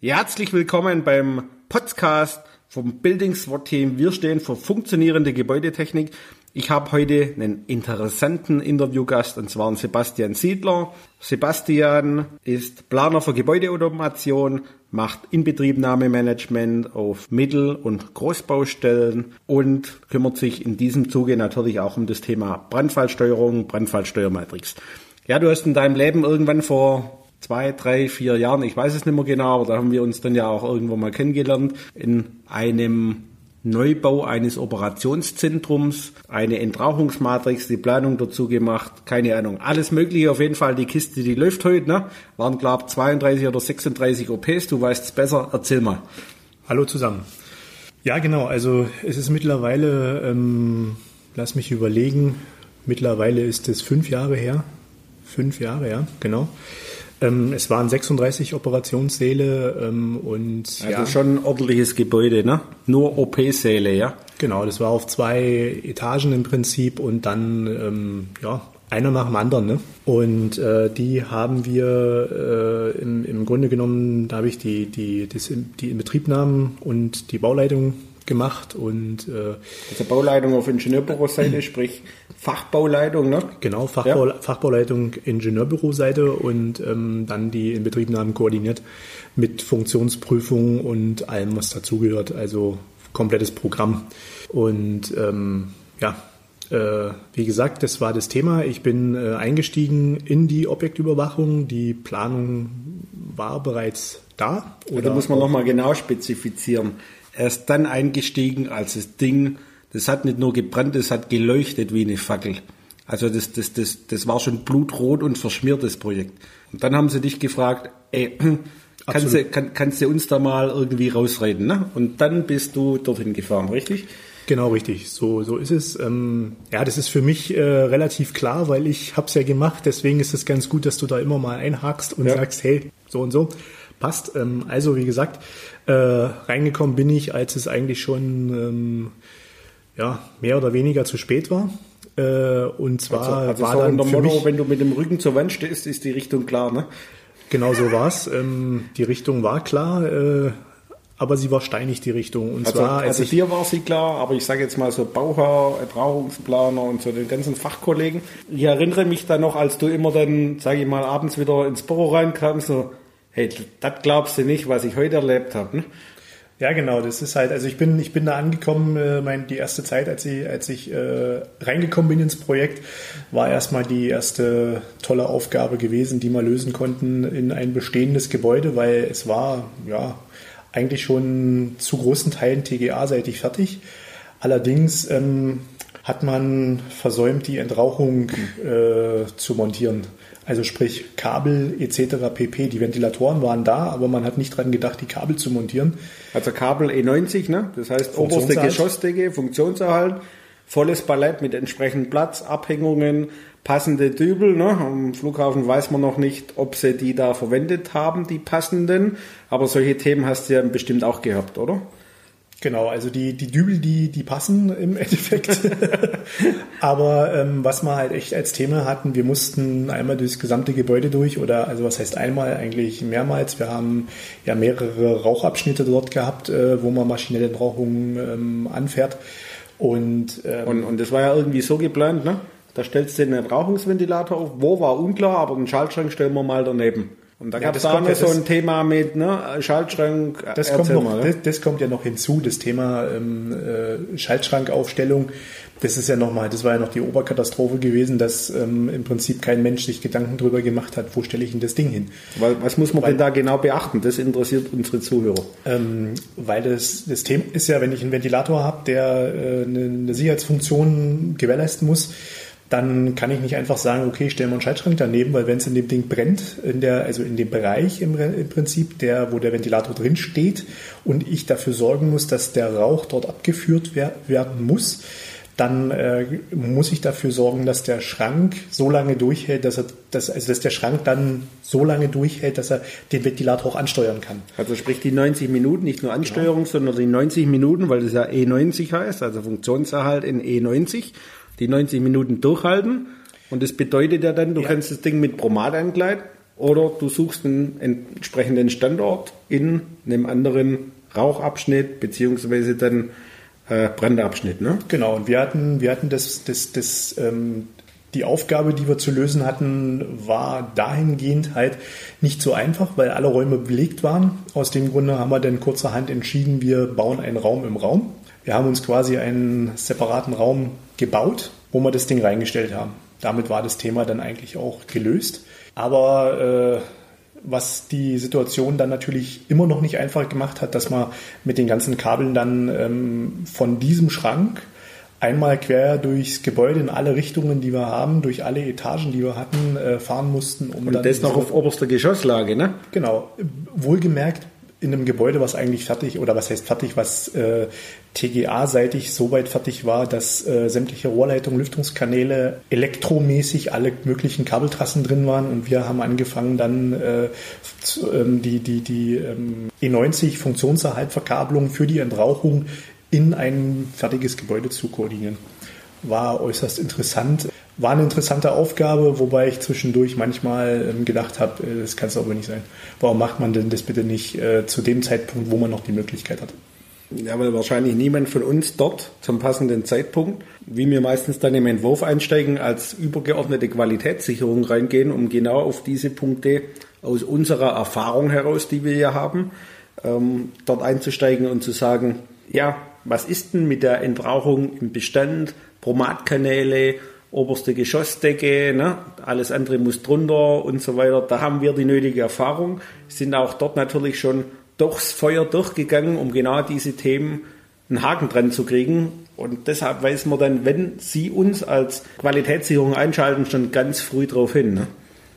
Herzlich willkommen beim Podcast vom Building SWAT Team. Wir stehen für funktionierende Gebäudetechnik. Ich habe heute einen interessanten Interviewgast und zwar einen Sebastian Siedler. Sebastian ist Planer für Gebäudeautomation, macht Inbetriebnahmemanagement auf Mittel- und Großbaustellen und kümmert sich in diesem Zuge natürlich auch um das Thema Brandfallsteuerung, Brandfallsteuermatrix. Ja, du hast in deinem Leben irgendwann vor zwei, drei, vier Jahren, ich weiß es nicht mehr genau, aber da haben wir uns dann ja auch irgendwo mal kennengelernt, in einem Neubau eines Operationszentrums, eine Entrauchungsmatrix, die Planung dazu gemacht, keine Ahnung, alles mögliche auf jeden Fall. Die Kiste, die läuft heute, ne? Waren glaube 32 oder 36 OPs, du weißt es besser, erzähl mal. Hallo zusammen. Ja, genau, also es ist mittlerweile, ähm, lass mich überlegen, mittlerweile ist es fünf Jahre her. Fünf Jahre, ja, genau. Ähm, es waren 36 Operationssäle ähm, und also ja. schon ein ordentliches Gebäude, ne? Nur OP-Säle, ja? Genau, das war auf zwei Etagen im Prinzip und dann ähm, ja einer nach dem anderen. Ne? Und äh, die haben wir äh, im, im Grunde genommen, da habe ich die, die, das, die Inbetriebnahmen und die Bauleitung gemacht und äh, also Bauleitung auf Ingenieurbüroseite, sprich Fachbauleitung, ne? Genau, Fachbau, ja. Fachbauleitung Ingenieurbüroseite und ähm, dann die Inbetriebnahmen koordiniert mit Funktionsprüfung und allem, was dazugehört, also komplettes Programm. Und ähm, ja, äh, wie gesagt, das war das Thema. Ich bin äh, eingestiegen in die Objektüberwachung. Die Planung war bereits da. Oder da muss man nochmal genau spezifizieren. Er ist dann eingestiegen, als das Ding, das hat nicht nur gebrannt, es hat geleuchtet wie eine Fackel. Also das, das, das, das war schon blutrot und verschmiertes Projekt. Und dann haben sie dich gefragt, ey, kannst du, kann, kannst du uns da mal irgendwie rausreden? Ne? Und dann bist du dorthin gefahren, richtig? Genau, richtig. So, so ist es. Ähm, ja, das ist für mich äh, relativ klar, weil ich habe es ja gemacht. Deswegen ist es ganz gut, dass du da immer mal einhakst und ja. sagst, hey, so und so passt. Ähm, also wie gesagt, äh, reingekommen bin ich, als es eigentlich schon ähm, ja, mehr oder weniger zu spät war. Äh, und zwar also, also war so dann unter Motto, mich, wenn du mit dem Rücken zur Wand stehst, ist die Richtung klar, ne? Genau so war's. Ähm, die Richtung war klar. Äh, aber sie war steinig, die Richtung. Und also, zwar, also dir war sie klar, aber ich sage jetzt mal so Bauherr, Ertragungsplaner und so den ganzen Fachkollegen. Ich erinnere mich dann noch, als du immer dann, sage ich mal, abends wieder ins Büro reinkamst, so, hey, das glaubst du nicht, was ich heute erlebt habe. Ne? Ja, genau, das ist halt, also ich bin, ich bin da angekommen, äh, mein, die erste Zeit, als ich, als ich äh, reingekommen bin ins Projekt, war erstmal die erste tolle Aufgabe gewesen, die wir lösen konnten in ein bestehendes Gebäude, weil es war, ja, eigentlich schon zu großen Teilen TGA-seitig fertig. Allerdings ähm, hat man versäumt, die Entrauchung äh, zu montieren. Also sprich Kabel etc. pp. Die Ventilatoren waren da, aber man hat nicht dran gedacht, die Kabel zu montieren. Also Kabel E90, ne? Das heißt oberste Geschossdecke, Funktionserhalt, volles Ballett mit entsprechend Platz, Abhängungen, passende Dübel. Ne? Am Flughafen weiß man noch nicht, ob sie die da verwendet haben, die passenden. Aber solche Themen hast du ja bestimmt auch gehabt, oder? Genau, also die, die Dübel, die, die passen im Endeffekt. Aber ähm, was wir halt echt als Thema hatten, wir mussten einmal durchs gesamte Gebäude durch oder also was heißt einmal, eigentlich mehrmals. Wir haben ja mehrere Rauchabschnitte dort gehabt, äh, wo man maschinelle Entrauchung ähm, anfährt. Und, ähm, und, und das war ja irgendwie so geplant, ne? Da stellst du den Rauchungsventilator auf. Wo war unklar, aber den Schaltschrank stellen wir mal daneben. Und da ja, gab es da noch so ein Thema mit ne, Schaltschrank. Das kommt, noch, mal, ne? das, das, kommt ja noch hinzu, das Thema ähm, äh, Schaltschrankaufstellung. Das ist ja nochmal, das war ja noch die Oberkatastrophe gewesen, dass ähm, im Prinzip kein Mensch sich Gedanken darüber gemacht hat, wo stelle ich denn das Ding hin. Weil, was muss man weil, denn da genau beachten? Das interessiert unsere Zuhörer. Ähm, weil das, das Thema ist ja, wenn ich einen Ventilator habe, der äh, eine, eine Sicherheitsfunktion gewährleisten muss, dann kann ich nicht einfach sagen, okay, stellen wir einen Schaltschrank daneben, weil wenn es in dem Ding brennt, in der, also in dem Bereich im, im Prinzip, der, wo der Ventilator drin steht und ich dafür sorgen muss, dass der Rauch dort abgeführt wer werden muss, dann äh, muss ich dafür sorgen, dass der Schrank so lange durchhält, dass er, dass, also dass der Schrank dann so lange durchhält, dass er den Ventilator auch ansteuern kann. Also sprich die 90 Minuten, nicht nur Ansteuerung, genau. sondern die 90 Minuten, weil das ja E90 heißt, also Funktionserhalt in E90 die 90 Minuten durchhalten. Und das bedeutet ja dann, du ja. kannst das Ding mit Bromat ankleiden oder du suchst einen entsprechenden Standort in einem anderen Rauchabschnitt beziehungsweise dann äh, Brandabschnitt. Ne? Genau, und wir hatten, wir hatten das, das, das, ähm, die Aufgabe, die wir zu lösen hatten, war dahingehend halt nicht so einfach, weil alle Räume belegt waren. Aus dem Grunde haben wir dann kurzerhand entschieden, wir bauen einen Raum im Raum. Wir haben uns quasi einen separaten Raum gebaut, wo wir das Ding reingestellt haben. Damit war das Thema dann eigentlich auch gelöst. Aber äh, was die Situation dann natürlich immer noch nicht einfach gemacht hat, dass man mit den ganzen Kabeln dann ähm, von diesem Schrank einmal quer durchs Gebäude in alle Richtungen, die wir haben, durch alle Etagen, die wir hatten, äh, fahren mussten. Um Und das noch auf oberster Geschosslage, ne? Genau. Wohlgemerkt in einem Gebäude, was eigentlich fertig, oder was heißt fertig, was äh, TGA-seitig so weit fertig war, dass äh, sämtliche Rohrleitungen, Lüftungskanäle, elektromäßig alle möglichen Kabeltrassen drin waren und wir haben angefangen dann äh, zu, ähm, die, die, die ähm, E90 Funktionserhaltverkabelung für die Entrauchung in ein fertiges Gebäude zu koordinieren. War äußerst interessant. War eine interessante Aufgabe, wobei ich zwischendurch manchmal ähm, gedacht habe, äh, das kann es aber nicht sein. Warum macht man denn das bitte nicht äh, zu dem Zeitpunkt, wo man noch die Möglichkeit hat? Ja, weil wahrscheinlich niemand von uns dort zum passenden Zeitpunkt, wie wir meistens dann im Entwurf einsteigen, als übergeordnete Qualitätssicherung reingehen, um genau auf diese Punkte aus unserer Erfahrung heraus, die wir hier haben, ähm, dort einzusteigen und zu sagen, ja, was ist denn mit der Entbrauchung im Bestand, Bromatkanäle, oberste Geschossdecke, ne? alles andere muss drunter und so weiter. Da haben wir die nötige Erfahrung, sind auch dort natürlich schon durchs Feuer durchgegangen, um genau diese Themen einen Haken dran zu kriegen. Und deshalb weisen wir dann, wenn Sie uns als Qualitätssicherung einschalten, schon ganz früh darauf hin. Ne?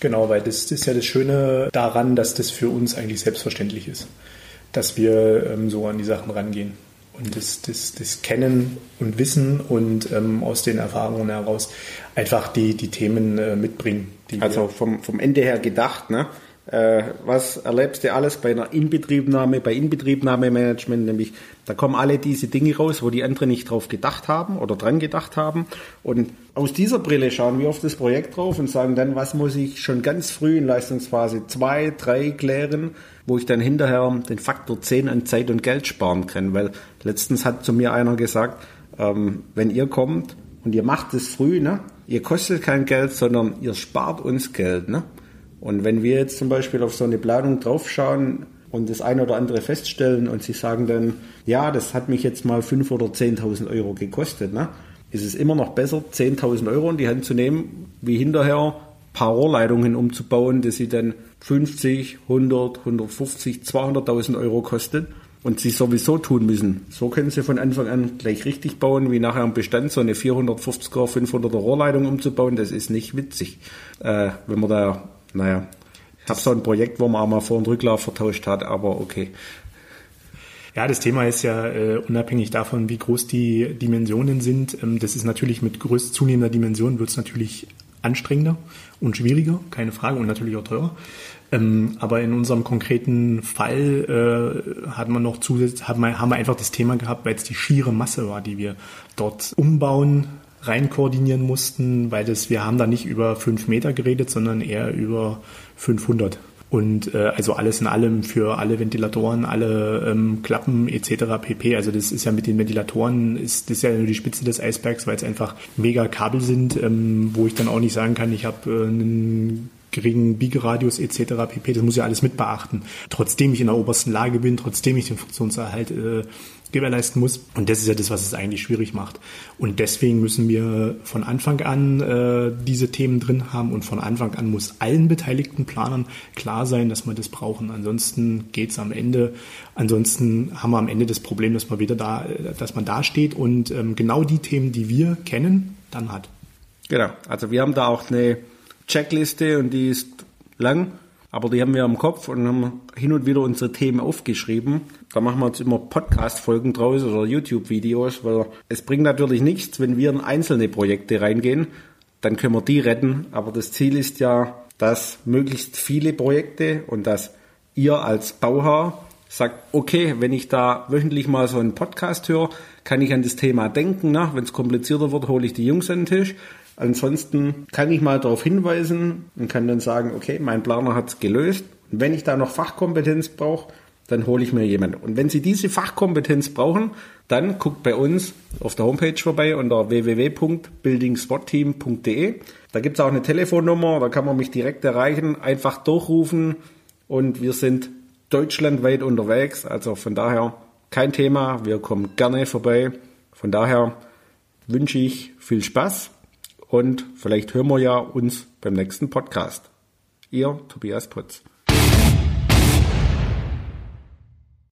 Genau, weil das ist ja das Schöne daran, dass das für uns eigentlich selbstverständlich ist, dass wir ähm, so an die Sachen rangehen und das, das, das Kennen und Wissen und ähm, aus den Erfahrungen heraus einfach die, die Themen äh, mitbringen. also vom, vom Ende her gedacht, ne? Äh, was erlebst du alles bei einer Inbetriebnahme, bei Inbetriebnahmemanagement, nämlich da kommen alle diese Dinge raus, wo die anderen nicht drauf gedacht haben oder dran gedacht haben. Und aus dieser Brille schauen wir auf das Projekt drauf und sagen dann, was muss ich schon ganz früh in Leistungsphase 2, 3 klären, wo ich dann hinterher den Faktor 10 an Zeit und Geld sparen kann. Weil letztens hat zu mir einer gesagt, ähm, wenn ihr kommt und ihr macht es früh, ne, ihr kostet kein Geld, sondern ihr spart uns Geld. Ne? Und wenn wir jetzt zum Beispiel auf so eine Planung draufschauen und das eine oder andere feststellen und Sie sagen dann, ja, das hat mich jetzt mal 5.000 oder 10.000 Euro gekostet, ne? ist es immer noch besser, 10.000 Euro in die Hand zu nehmen, wie hinterher ein paar Rohrleitungen umzubauen, dass sie dann 50, 100, 150, 200.000 Euro kostet und sie sowieso tun müssen. So können sie von Anfang an gleich richtig bauen, wie nachher im Bestand so eine 450er, 500er Rohrleitung umzubauen. Das ist nicht witzig, äh, wenn man da naja, ich habe so ein Projekt, wo man auch mal Vor- und Rücklauf vertauscht hat, aber okay. Ja, das Thema ist ja äh, unabhängig davon, wie groß die Dimensionen sind. Ähm, das ist natürlich mit größt zunehmender Dimension wird es natürlich anstrengender und schwieriger, keine Frage, und natürlich auch teurer. Ähm, aber in unserem konkreten Fall äh, hat man noch zusätzlich, haben wir, haben wir einfach das Thema gehabt, weil es die schiere Masse war, die wir dort umbauen, rein koordinieren mussten, weil das, wir haben da nicht über fünf Meter geredet, sondern eher über 500. Und äh, also alles in allem für alle Ventilatoren, alle ähm, Klappen etc. pp. Also das ist ja mit den Ventilatoren, ist das ist ja nur die Spitze des Eisbergs, weil es einfach mega Kabel sind, ähm, wo ich dann auch nicht sagen kann, ich habe äh, einen geringen Biegeradius etc. pp. Das muss ich alles mit beachten. Trotzdem ich in der obersten Lage bin, trotzdem ich den Funktionserhalt äh, gewährleisten muss. Und das ist ja das, was es eigentlich schwierig macht. Und deswegen müssen wir von Anfang an äh, diese Themen drin haben und von Anfang an muss allen beteiligten Planern klar sein, dass wir das brauchen. Ansonsten geht es am Ende, ansonsten haben wir am Ende das Problem, dass man wieder da, dass man da steht und ähm, genau die Themen, die wir kennen, dann hat. Genau, also wir haben da auch eine Checkliste und die ist lang aber die haben wir im Kopf und haben hin und wieder unsere Themen aufgeschrieben. Da machen wir jetzt immer Podcast-Folgen draus oder YouTube-Videos, weil es bringt natürlich nichts, wenn wir in einzelne Projekte reingehen, dann können wir die retten. Aber das Ziel ist ja, dass möglichst viele Projekte und dass ihr als Bauherr sagt, okay, wenn ich da wöchentlich mal so einen Podcast höre, kann ich an das Thema denken. Ne? Wenn es komplizierter wird, hole ich die Jungs an den Tisch. Ansonsten kann ich mal darauf hinweisen und kann dann sagen, okay, mein Planer hat es gelöst. Und wenn ich da noch Fachkompetenz brauche, dann hole ich mir jemanden. Und wenn Sie diese Fachkompetenz brauchen, dann guckt bei uns auf der Homepage vorbei unter www.buildingswatteam.de. Da gibt es auch eine Telefonnummer, da kann man mich direkt erreichen, einfach durchrufen und wir sind deutschlandweit unterwegs. Also von daher kein Thema, wir kommen gerne vorbei. Von daher wünsche ich viel Spaß und vielleicht hören wir ja uns beim nächsten Podcast. Ihr Tobias Putz.